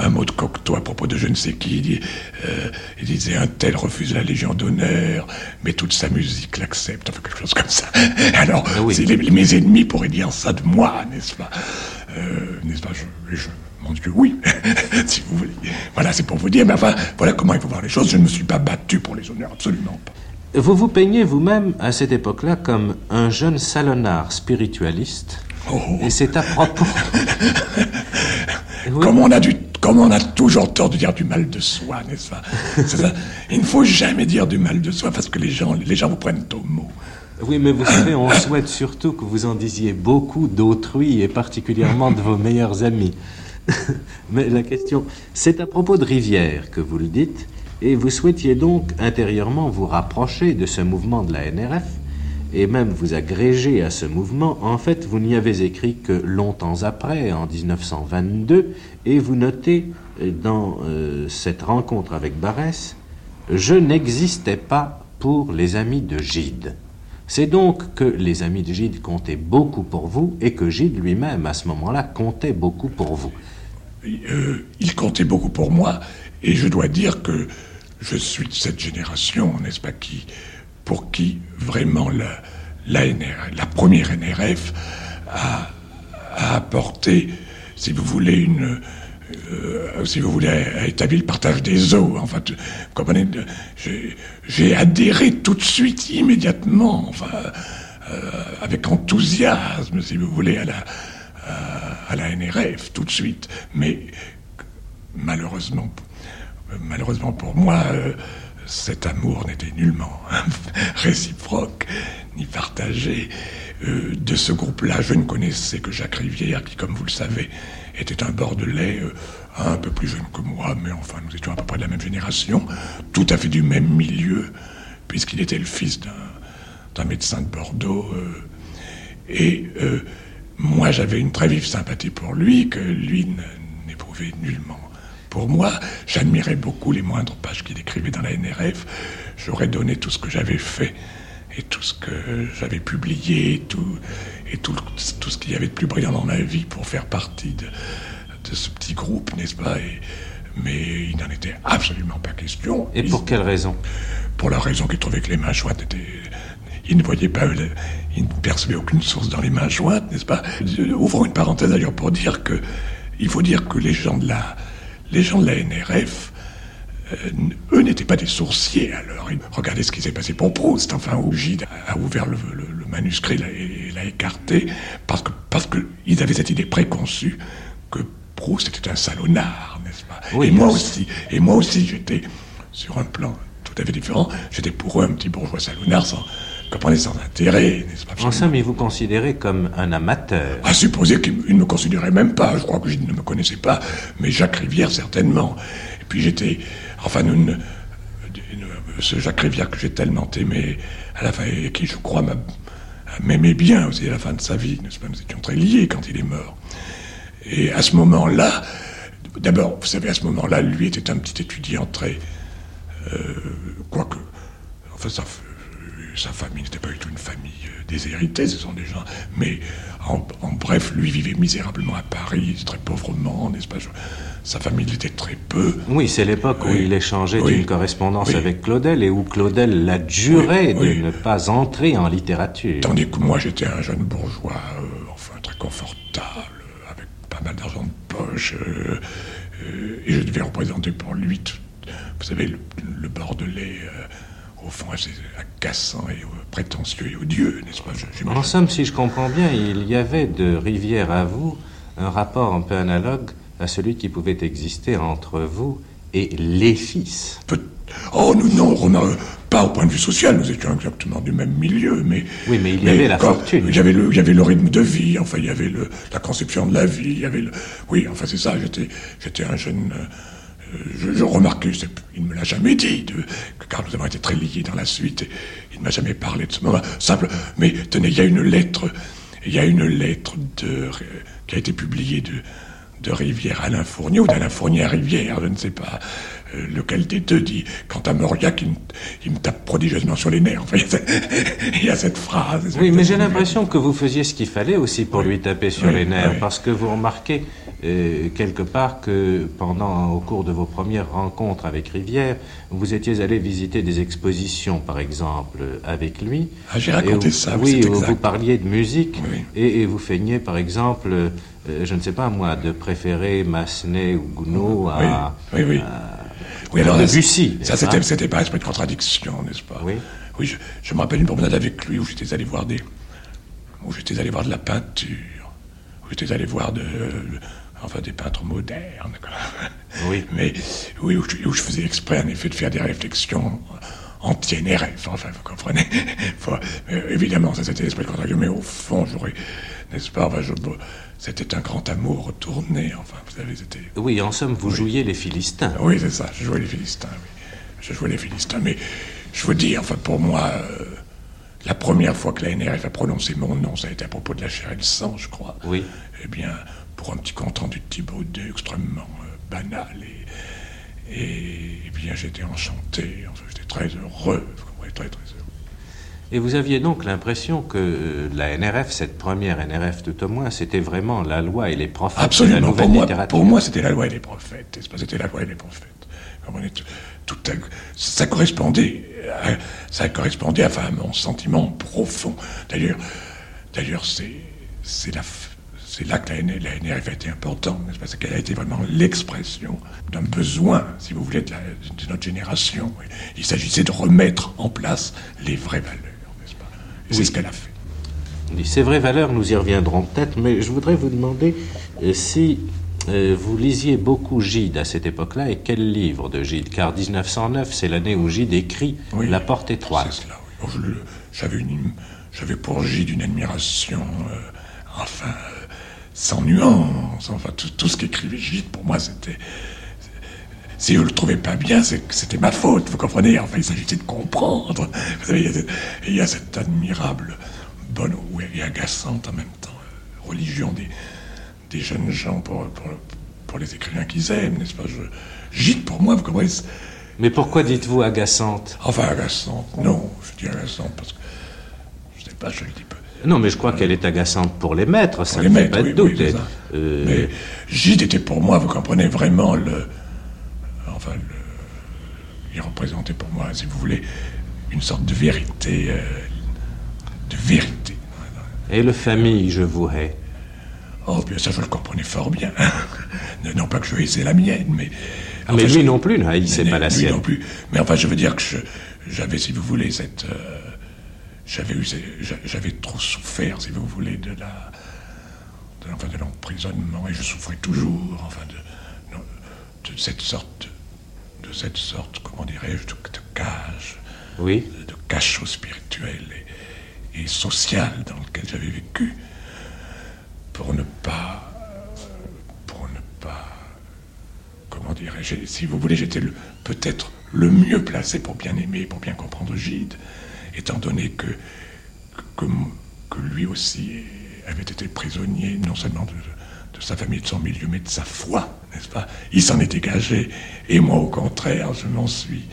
un, mot de Cocteau à propos de je ne sais qui. Il, euh, il disait, un tel refuse la Légion d'honneur, mais toute sa musique l'accepte, enfin quelque chose comme ça. Alors, ah mes ennemis pourraient dire ça de moi, n'est-ce pas? N'est-ce pas je, je, Mon Dieu, oui, si vous voulez. Voilà, c'est pour vous dire, mais enfin, voilà comment il faut voir les choses. Je ne me suis pas battu pour les honneurs, absolument pas. Vous vous peignez vous-même à cette époque-là comme un jeune salonnard spiritualiste. Oh. Et c'est à propos. Comme on a du comme on a toujours tort de dire du mal de soi, n'est-ce pas? Il ne faut jamais dire du mal de soi parce que les gens, les gens vous prennent au mot. Oui, mais vous savez, on souhaite surtout que vous en disiez beaucoup d'autrui et particulièrement de vos meilleurs amis. mais la question, c'est à propos de Rivière que vous le dites, et vous souhaitiez donc intérieurement vous rapprocher de ce mouvement de la NRF et même vous agréger à ce mouvement. En fait, vous n'y avez écrit que longtemps après, en 1922, et vous notez dans euh, cette rencontre avec Barès, je n'existais pas pour les amis de Gide. C'est donc que les amis de Gide comptaient beaucoup pour vous et que Gide lui-même, à ce moment-là, comptait beaucoup pour vous. Euh, il comptait beaucoup pour moi et je dois dire que je suis de cette génération, n'est-ce pas, qui, pour qui vraiment la, la, première NRF a, apporté, si vous voulez, une, euh, si vous voulez, a établi le partage des eaux. Enfin, vous comprenez, j'ai adhéré tout de suite, immédiatement, enfin, euh, avec enthousiasme, si vous voulez, à la, à, la NRF, tout de suite. Mais malheureusement, malheureusement pour moi, euh, cet amour n'était nullement réciproque ni partagé. de ce groupe-là, je ne connaissais que Jacques Rivière, qui, comme vous le savez, était un Bordelais euh, un peu plus jeune que moi, mais enfin nous étions à peu près de la même génération, tout à fait du même milieu, puisqu'il était le fils d'un médecin de Bordeaux. Euh, et euh, moi j'avais une très vive sympathie pour lui, que lui n'éprouvait nullement. Pour moi, j'admirais beaucoup les moindres pages qu'il écrivait dans la NRF. J'aurais donné tout ce que j'avais fait et tout ce que j'avais publié, tout, et tout, tout ce qu'il y avait de plus brillant dans ma vie pour faire partie de, de ce petit groupe, n'est-ce pas? Mais il n'en était absolument pas question. Et pour quelle raison? Pour la raison qu'il trouvait que les mains jointes étaient... Il ne voyait pas, il ne percevait aucune source dans les mains jointes, n'est-ce pas? Ouvrons une parenthèse d'ailleurs pour dire que, il faut dire que les gens de la, les gens de la NRF, eux n'étaient pas des sourciers alors. Regardez ce qui s'est passé pour Proust. Enfin, où Gide a ouvert le, manuscrit et l'a écarté parce que parce qu'ils avaient cette idée préconçue que Proust était un salonnard, n'est-ce pas? Et moi aussi. Et moi aussi, j'étais sur un plan tout à fait différent. J'étais pour eux un petit bourgeois salonnard sans comprenez sans intérêt, n'est-ce pas? En somme, il vous considérait comme un amateur. À supposer qu'il ne me considérait même pas. Je crois que Gide ne me connaissait pas, mais Jacques Rivière certainement. Et puis j'étais Enfin, nous, ce Jacques Rivière que j'ai tellement aimé, à la fin, et qui, je crois, m'aimait bien aussi à la fin de sa vie, nous étions très liés quand il est mort. Et à ce moment-là, d'abord, vous savez, à ce moment-là, lui était un petit étudiant très. Euh, quoique. Enfin, sa, sa famille n'était pas du tout une famille euh, déshéritée, ce sont des gens. Mais en, bref, lui vivait misérablement à Paris, très pauvrement, n'est-ce pas? Sa famille était très peu. Oui, c'est l'époque où il échangeait une correspondance avec Claudel et où Claudel l'adjurait de ne pas entrer en littérature. Tandis que moi, j'étais un jeune bourgeois, euh, enfin très confortable, avec pas mal d'argent de poche, euh, euh, et je devais représenter pour lui, vous savez, le, Bordelais au fond assez agaçant et prétentieux et odieux, n'est-ce pas En somme, si je comprends bien, il y avait de Rivière à vous un rapport un peu analogue à celui qui pouvait exister entre vous et les fils. Oh, nous, non, Romain, pas au point de vue social, nous étions exactement du même milieu, mais... Oui, mais il y avait la fortune. Il y avait, le, il y avait le rythme de vie, enfin, il y avait le, la conception de la vie, il y avait le... Oui, enfin, c'est ça, j'étais, j'étais un jeune... Euh, je, je, remarquais, il ne me l'a jamais dit, de, car nous avons été très liés dans la suite, et il ne m'a jamais parlé de ce moment. Simple, mais tenez, il y a une lettre, il y a une lettre de, qui a été publiée de, de Rivière Alain Fournier ou d'Alain Fournier à Rivière, je ne sais pas euh, lequel des deux dit. Quant à Mauriac, il, me tape prodigieusement sur les nerfs. Enfin, il y a cette phrase. Oui, mais j'ai l'impression que vous faisiez ce qu'il fallait aussi pour lui taper sur les nerfs, parce que vous remarquez euh, quelque part que pendant, au cours de vos premières rencontres avec Rivière, vous étiez allé visiter des expositions, par exemple, avec lui. Ah, j'ai raconté ça. Oui, vous parliez de musique et, et, vous feigniez, par exemple, euh, je ne sais pas moi, de préférer Massenet ou Gounod à, oui, oui, oui. alors, Debussy. Ça, c'était, c'était pas esprit de contradiction, n'est-ce pas? Oui. Oui, je, me rappelle une promenade avec lui où j'étais allé voir des, où j'étais allé voir de la peinture, où j'étais allé voir de, enfin des peintres modernes. Oui. Mais oui, où je, faisais exprès en effet de faire des réflexions anti-NRF, enfin, vous comprenez. évidemment, ça c'était l'esprit contradiction, mais au fond, j'aurais, n'est-ce pas, enfin, je, c'était un grand amour retourné, enfin, vous savez, c'était... Oui, en somme, vous jouiez les Philistins. Oui, c'est ça, je jouais les Philistins, oui. Je jouais les Philistins, mais je veux dire, enfin, pour moi, euh, la première fois que la NRF a prononcé mon nom, ça a été à propos de la chair et le sang, je crois. Oui. Eh bien, pour un petit content du Thibaut II extrêmement euh, banal, et, et, eh bien, j'étais enchanté, enfin, j'étais très heureux, très, très heureux. Et vous aviez donc l'impression que la NRF, cette première NRF au moins, c'était vraiment la loi et les prophètes Absolument. de la nouvelle pour moi, littérature. Pour moi, c'était la loi et les prophètes. C'était la loi et les prophètes. Tout, ça correspondait, à, ça correspondait à, enfin, mon sentiment profond. D'ailleurs, d'ailleurs, c'est, c'est la, c'est là que la, NRF a été importante, C'est qu'elle a été vraiment l'expression d'un besoin, si vous voulez, de, de notre génération. Il s'agissait de remettre en place les vraies valeurs. C'est ce qu'elle a fait. Ces vraies valeurs, nous y reviendrons peut-être, mais je voudrais vous demander euh, si euh, vous lisiez beaucoup Gide à cette époque-là et quel livre de Gide? Car 1909, c'est l'année où Gide écrit La porte étroite. C'est cela, oui. J'avais pour Gide une admiration, euh, enfin, sans nuance. Enfin, tout, tout ce qu'écrivait Gide, pour moi, c'était si je le trouvais pas bien, c'était ma faute, vous comprenez? Enfin, il s'agissait de comprendre. Vous savez, il y, a cette admirable, bonne et agaçante en même temps, religion des, des jeunes gens pour, pour, pour les écrivains qu'ils aiment, n'est-ce pas? Je, Gide, pour moi, vous comprenez Mais pourquoi dites-vous agaçante? Enfin, agaçante, non, je dis agaçante parce que, je sais pas, je le dis peu. Non, mais je crois qu'elle est agaçante pour les maîtres, ça ne fait maîtres, pas de oui, doute. oui. Euh, Mais Gide était pour moi, vous comprenez vraiment le. Enfin, le, il représentait pour moi, si vous voulez, une sorte de vérité. euh, de vérité. Et le famille, je vous hais. Oh, bien ça, je le comprenais fort bien. non, pas que je haïssais la mienne, mais. Ah, mais lui je- non plus ne haïssait pas la lui sienne. non plus. Mais enfin, je veux dire que je- j'avais, si vous voulez, cette. euh, j'avais eu, trop souffert, si vous voulez, de la. De, enfin, de l'emprisonnement, et je souffrais toujours, enfin, de, cette sorte. De cette sorte, comment dirais-je, de, de cage, Oui. de cachot spirituel et, et social dans lequel j'avais vécu pour ne pas. pour ne pas. comment dirais-je, si vous voulez, j'étais peut-être le mieux placé pour bien aimer, pour bien comprendre Gide, étant donné que, que, lui aussi avait été prisonnier, non seulement de, sa famille, de son milieu, mais de sa foi, n'est-ce pas? Il s'en est dégagé, et moi, au contraire, je m'en suis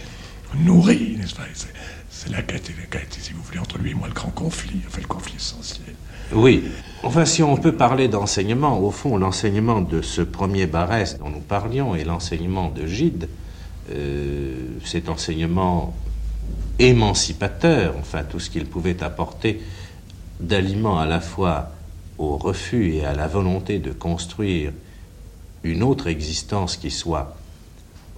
nourri, n'est-ce pas? C'est- là qu'a si vous voulez, entre lui et moi le grand conflit, enfin le conflit essentiel. Oui. Enfin, si on peut parler d'enseignement, au fond, l'enseignement de ce premier Barès dont nous parlions et l'enseignement de Gide, euh, cet enseignement émancipateur, enfin tout ce qu'il pouvait apporter d'aliment à la fois au refus et à la volonté de construire une autre existence qui soit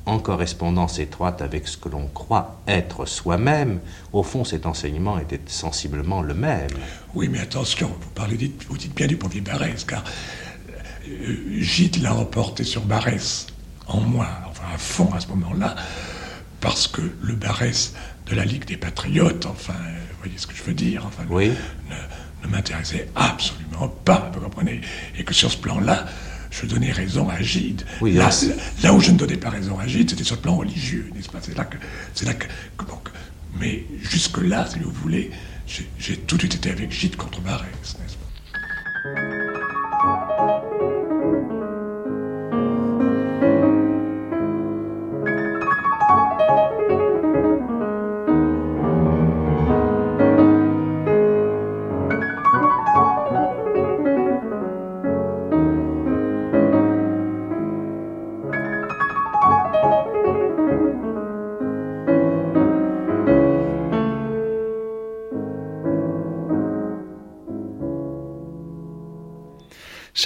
en correspondance étroite avec ce que l'on croit être soi-même, au fond cet enseignement était sensiblement le même. Oui, mais attention, vous parlez, dites, vous dites bien du premier Barès, car euh, Gide l'a emporté sur Barès, en moi, enfin à fond à ce moment-là, parce que le Barès de la Ligue des Patriotes, enfin, euh, vous voyez ce que je veux dire, enfin, Oui. ne, ne m'intéressait absolument pas, vous comprenez, et que sur ce plan-là, je donnais raison à Gide. Oui, là, là où je ne donnais pas raison à Gide, c'était sur le plan religieux, n'est-ce pas? C'est là que, c'est là que, que- donc, mais jusque-là, si vous voulez, j'ai j'ai tout de suite été avec Gide contre Barès,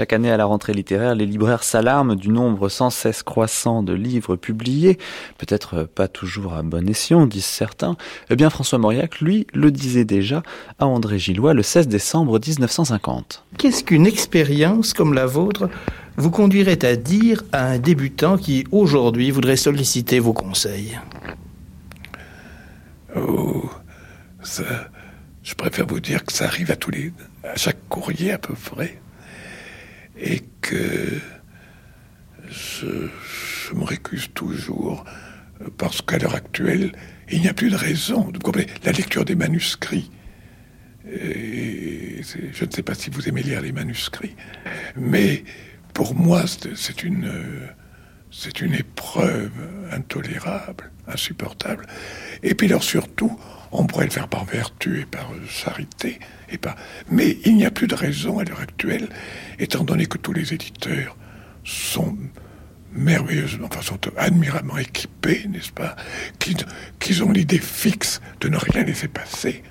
Chaque année à la rentrée littéraire, les libraires s'alarment du nombre sans cesse croissant de livres publiés, peut-être pas toujours à bon escient, disent certains. Eh bien, François Mauriac, lui, le disait déjà à André Gillois le 16 décembre 1950. Qu'est-ce qu'une expérience comme la vôtre vous conduirait à dire à un débutant qui, aujourd'hui, voudrait solliciter vos conseils? Oh, ça, je préfère vous dire que ça arrive à tous les, à chaque courrier à peu près, et que je, me récuse toujours parce qu'à l'heure actuelle, il n'y a plus de raison. Vous comprenez La lecture des manuscrits. Je ne sais pas si vous aimez lire les manuscrits, mais pour moi, c'est une, c'est une épreuve intolérable, insupportable. Et puis alors surtout, on pourrait le faire par vertu et par euh, charité, et pas. Mais il n'y a plus de raison à l'heure actuelle, étant donné que tous les éditeurs sont merveilleusement, enfin sont admirablement équipés, n'est-ce pas Qu'ils ont l'idée fixe de ne rien laisser passer.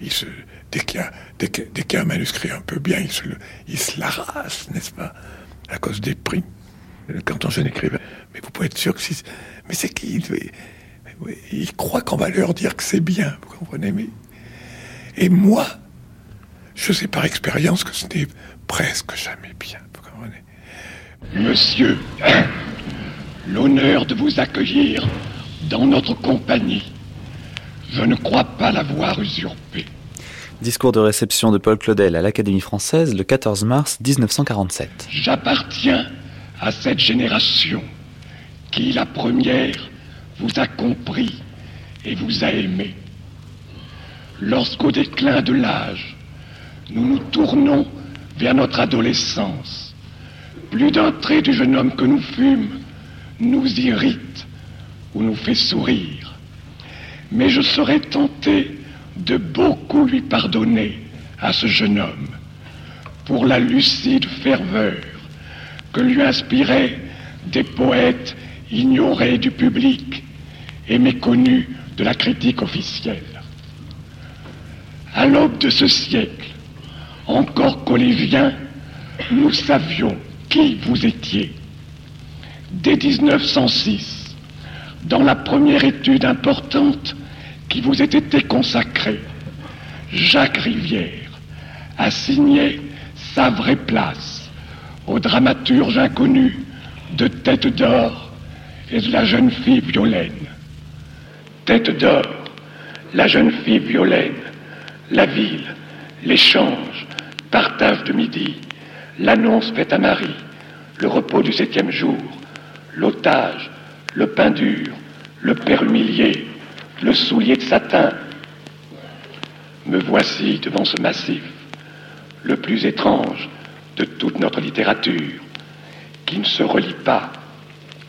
Ils se, dès qu'il y a, un manuscrit un peu bien, ils se, ils se n'est-ce pas À cause des prix. Quand on jeune écrivain, mais vous pouvez être sûr que si, mais c'est qu'ils, oui, ils croient qu'on va leur dire que c'est bien, vous comprenez Mais et moi, je sais par expérience que ce n'est presque jamais bien, vous comprenez Monsieur, l'honneur de vous accueillir dans notre compagnie. Je ne crois pas l'avoir usurpé. Discours de réception de Paul Claudel à l'Académie française le 14 mars 1947. J'appartiens à cette génération qui, la première, vous a compris et vous a aimé. Lorsqu'au déclin de l'âge, nous nous tournons vers notre adolescence, plus d'un trait du jeune homme que nous fûmes nous irrite ou nous fait sourire. Mais je serais tenté de beaucoup lui pardonner à ce jeune homme pour la lucide ferveur que lui inspiraient des poètes ignorés du public et méconnus de la critique officielle. À l'aube de ce siècle, encore collégiens, nous savions qui vous étiez. Dès 1906, dans la première étude importante qui vous ait été consacrée, Jacques Rivière a signé sa vraie place au dramaturge inconnu de Tête d'Or et de la jeune fille Violaine. Tête d'Or, la jeune fille Violaine, la ville, l'échange, partage de midi, l'annonce faite à Marie, le repos du septième jour, l'otage, le pain dur, le père humilié, le soulier de satin. Me voici devant ce massif, le plus étrange de toute notre littérature, qui ne se relie pas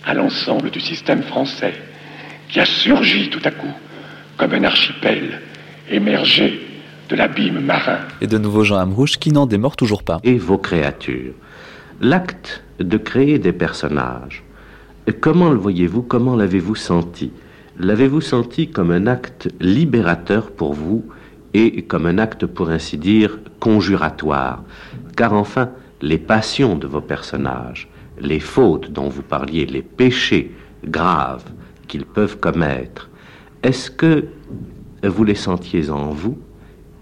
à l'ensemble du système français, qui a surgi tout à coup comme un archipel émergé de l'abîme marin. Et de nouveau Jean Amrouche qui n'en démord toujours pas. Et vos créatures. L'acte de créer des personnages, comment le voyez-vous Comment l'avez-vous senti? L'avez-vous senti comme un acte libérateur pour vous et comme un acte, pour ainsi dire, conjuratoire? Car enfin, les passions de vos personnages, les fautes dont vous parliez, les péchés graves qu'ils peuvent commettre, est-ce que vous les sentiez en vous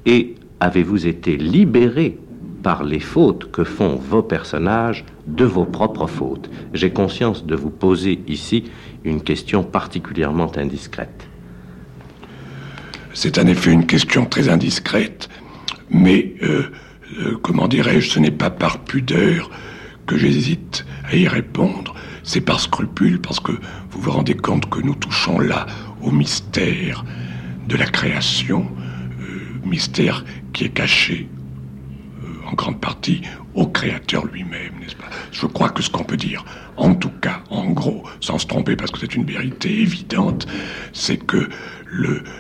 et avez-vous été libéré par les fautes que font vos personnages de vos propres fautes? J'ai conscience de vous poser ici une question particulièrement indiscrète. C'est en effet une question très indiscrète, mais euh, euh, comment dirais-je, ce n'est pas par pudeur que j'hésite à y répondre, c'est par scrupule, parce que vous vous rendez compte que nous touchons là au mystère de la création, mystère qui est caché euh, en grande partie au Créateur lui-même, n'est-ce pas? Je crois que ce qu'on peut dire, en tout cas, en gros, sans se tromper, parce que c'est une vérité évidente, c'est que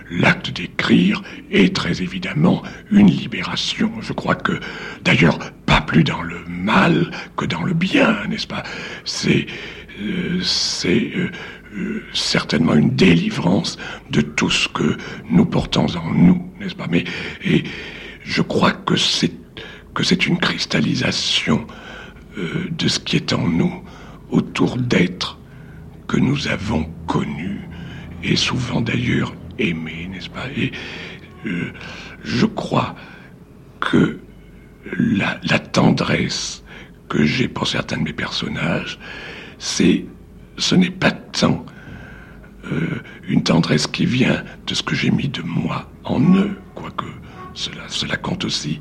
l'acte d'écrire est très évidemment une libération. Je crois que, d'ailleurs, pas plus dans le mal que dans le bien, n'est-ce pas? C'est euh, c'est euh, euh, certainement une délivrance de tout ce que nous portons en nous, n'est-ce pas? Mais et je crois que c'est que c'est une cristallisation euh, de ce qui est en nous autour d'êtres que nous avons connus et souvent d'ailleurs aimés, n'est-ce pas? Et euh, je crois que la tendresse que j'ai pour certains de mes personnages, c'est ce n'est pas tant euh, une tendresse qui vient de ce que j'ai mis de moi en eux, quoique cela, cela compte aussi,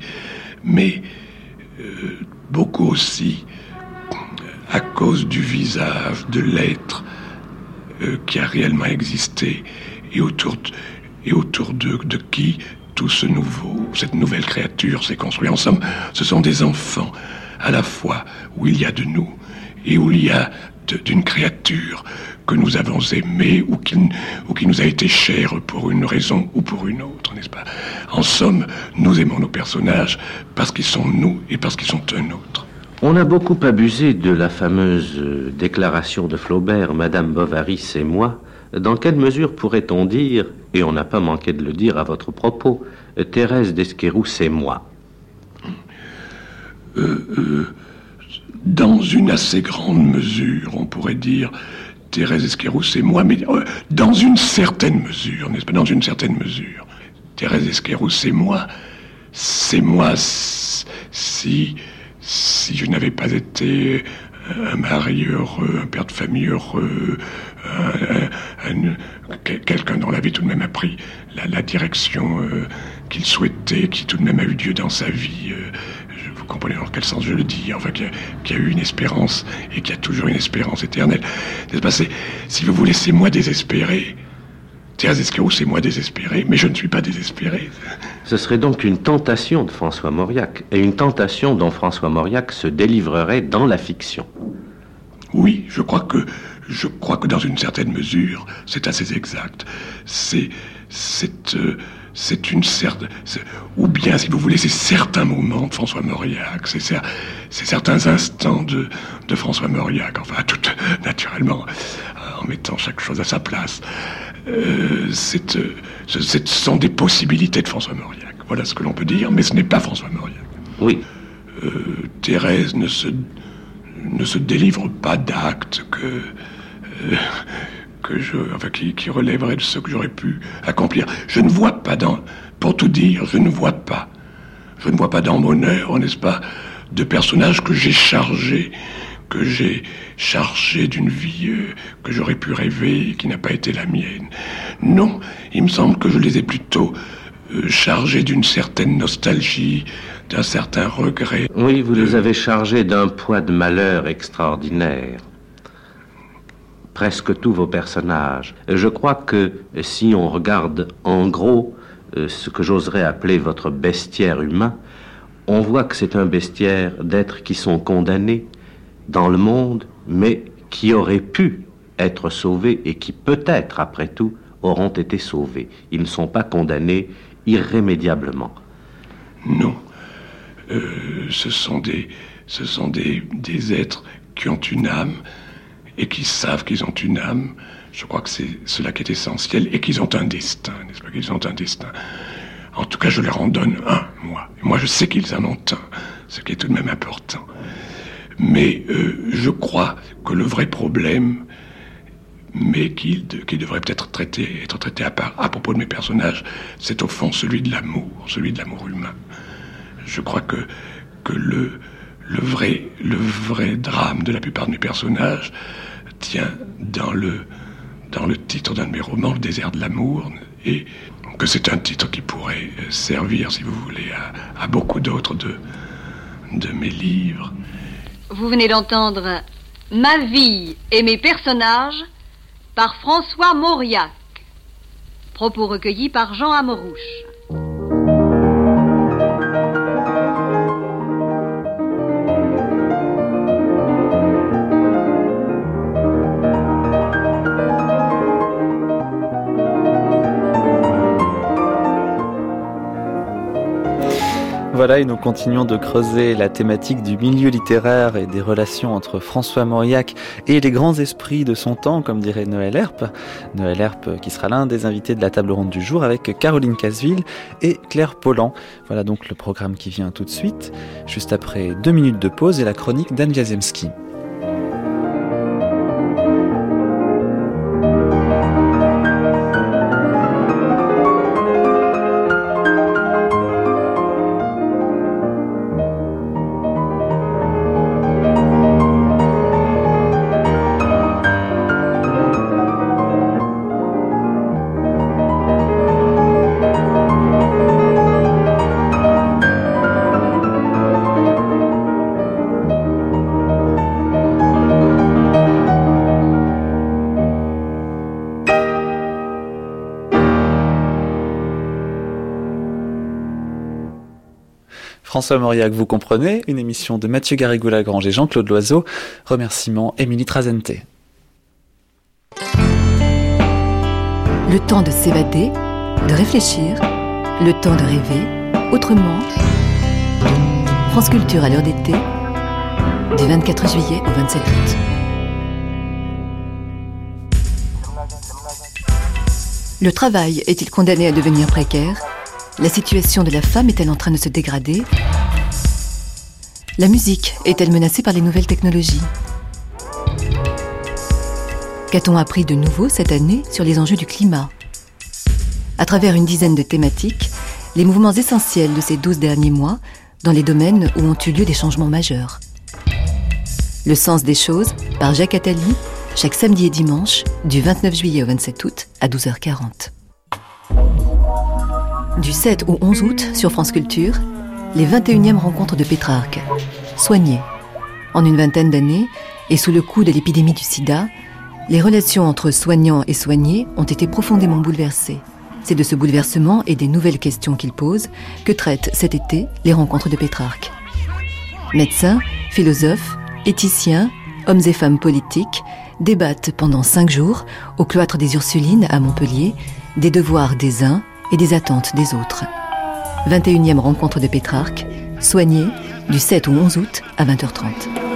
mais euh, beaucoup aussi à cause du visage, de l'être euh, qui a réellement existé et autour de, et autour de, qui tout ce nouveau, cette nouvelle créature s'est construit. En somme, ce sont des enfants à la fois où il y a de nous et où il y a d'une créature que nous avons aimée ou qui, ou qui nous a été chère pour une raison ou pour une autre, n'est-ce pas? En somme, nous aimons nos personnages parce qu'ils sont nous et parce qu'ils sont un autre. On a beaucoup abusé de la fameuse euh, déclaration de Flaubert, Madame Bovary, c'est moi. Dans quelle mesure pourrait-on dire, et on n'a pas manqué de le dire à votre propos, Thérèse d'Esquerou, c'est moi? Euh, euh, dans une assez grande mesure, on pourrait dire, Thérèse Esquerou, c'est moi, mais euh, dans une certaine mesure, n'est-ce pas? Dans une certaine mesure. Thérèse Esquerou, c'est moi. C'est moi si, si je n'avais pas été un mari heureux, un père de famille heureux, quelqu'un dont la vie tout de même a pris la, direction euh, qu'il souhaitait, qui tout de même a eu Dieu dans sa vie. Euh, comprenez dans quel sens je le dis, enfin, qui a, a, eu une espérance et qui a toujours une espérance éternelle. N'est-ce pas Si vous voulez, c'est moi désespéré. Thérèse Esquerou, c'est moi désespéré, mais je ne suis pas désespéré. Ce serait donc une tentation de François Mauriac, et une tentation dont François Mauriac se délivrerait dans la fiction. Oui, je crois que je crois que dans une certaine mesure, c'est assez exact. C'est, c'est, euh, c'est une certaine, ou bien, si vous voulez, c'est certains moments de François Mauriac, c'est, certains instants de, de François Mauriac, enfin, tout naturellement, en mettant chaque chose à sa place. Euh, c'est, euh, ce sont des possibilités de François Mauriac. Voilà ce que l'on peut dire, mais ce n'est pas François Mauriac. Oui. Euh, Thérèse ne se, ne se délivre pas d'actes que, euh, que je, enfin, qui, qui relèveraient de ce que j'aurais pu accomplir. Je ne vois pas dans, pour tout dire, je ne vois pas, je ne vois pas dans mon œuvre, n'est-ce pas, de personnages que j'ai chargés, que j'ai chargés d'une vie euh, que j'aurais pu rêver et qui n'a pas été la mienne. Non, il me semble que je les ai plutôt chargés d'une certaine nostalgie, d'un certain regret. Oui, vous les avez chargés d'un poids de malheur extraordinaire. Presque tous vos personnages. Je crois que si on regarde en gros euh, ce que j'oserais appeler votre bestiaire humain, on voit que c'est un bestiaire d'êtres qui sont condamnés dans le monde, mais qui auraient pu être sauvés et qui peut-être, après tout, auront été sauvés. Ils ne sont pas condamnés irrémédiablement. Non. Euh, ce sont, des, ce sont des, des, êtres qui ont une âme et qui savent qu'ils ont une âme. Je crois que c'est cela qui est essentiel et qu'ils ont un destin, n'est-ce pas? Qu'ils ont un destin. En tout cas, je leur en donne un, moi. Moi, je sais qu'ils en ont un, ce qui est tout de même important. Mais euh, je crois que le vrai problème, mais qui, qui devrait peut-être traité, être traité à part à propos de mes personnages, c'est au fond celui de l'amour, celui de l'amour humain je crois que, que le, le, vrai, le vrai drame de la plupart de mes personnages tient dans le, dans le titre d'un de mes romans, Le désert de l'amour, et que c'est un titre qui pourrait servir, si vous voulez, à, à beaucoup d'autres de, de mes livres. Vous venez d'entendre Ma vie et mes personnages par François Mauriac. Propos recueillis par Jean Amorouche. Voilà, et nous continuons de creuser la thématique du milieu littéraire et des relations entre François Mauriac et les grands esprits de son temps, comme dirait Noël Herpe. Noël Herpe qui sera l'un des invités de la table ronde du jour avec Caroline Casville et Claire Pollan. Voilà donc le programme qui vient tout de suite, juste après deux minutes de pause et la chronique d'Anne Jazemski. François Mauriac, vous comprenez, une émission de Mathieu Garrigou-Lagrange et Jean-Claude Loiseau. Remerciements Émilie Trazente. Le temps de s'évader, de réfléchir, le temps de rêver, autrement. France Culture à l'heure d'été, du 24 juillet au 27 août. Le travail est-il condamné à devenir précaire? La situation de la femme est-elle en train de se dégrader? La musique est-elle menacée par les nouvelles technologies? Qu'a-t-on appris de nouveau cette année sur les enjeux du climat? À travers une dizaine de thématiques, les mouvements essentiels de ces douze derniers mois dans les domaines où ont eu lieu des changements majeurs. Le sens des choses par Jacques Attali, chaque samedi et dimanche, du 29 juillet au 27 août à 12h40. Du 7 au 11 août, sur France Culture, les 21e rencontres de Pétrarque. Soignées. En une vingtaine d'années, et sous le coup de l'épidémie du sida, les relations entre soignants et soignés ont été profondément bouleversées. C'est de ce bouleversement et des nouvelles questions qu'il pose que traitent cet été les rencontres de Pétrarque. Médecins, philosophes, éthiciens, hommes et femmes politiques, débattent pendant cinq jours, au cloître des Ursulines à Montpellier, des devoirs des uns et des attentes des autres. 21e rencontre de Pétrarque, soignée du 7 au 11 août à 20h30.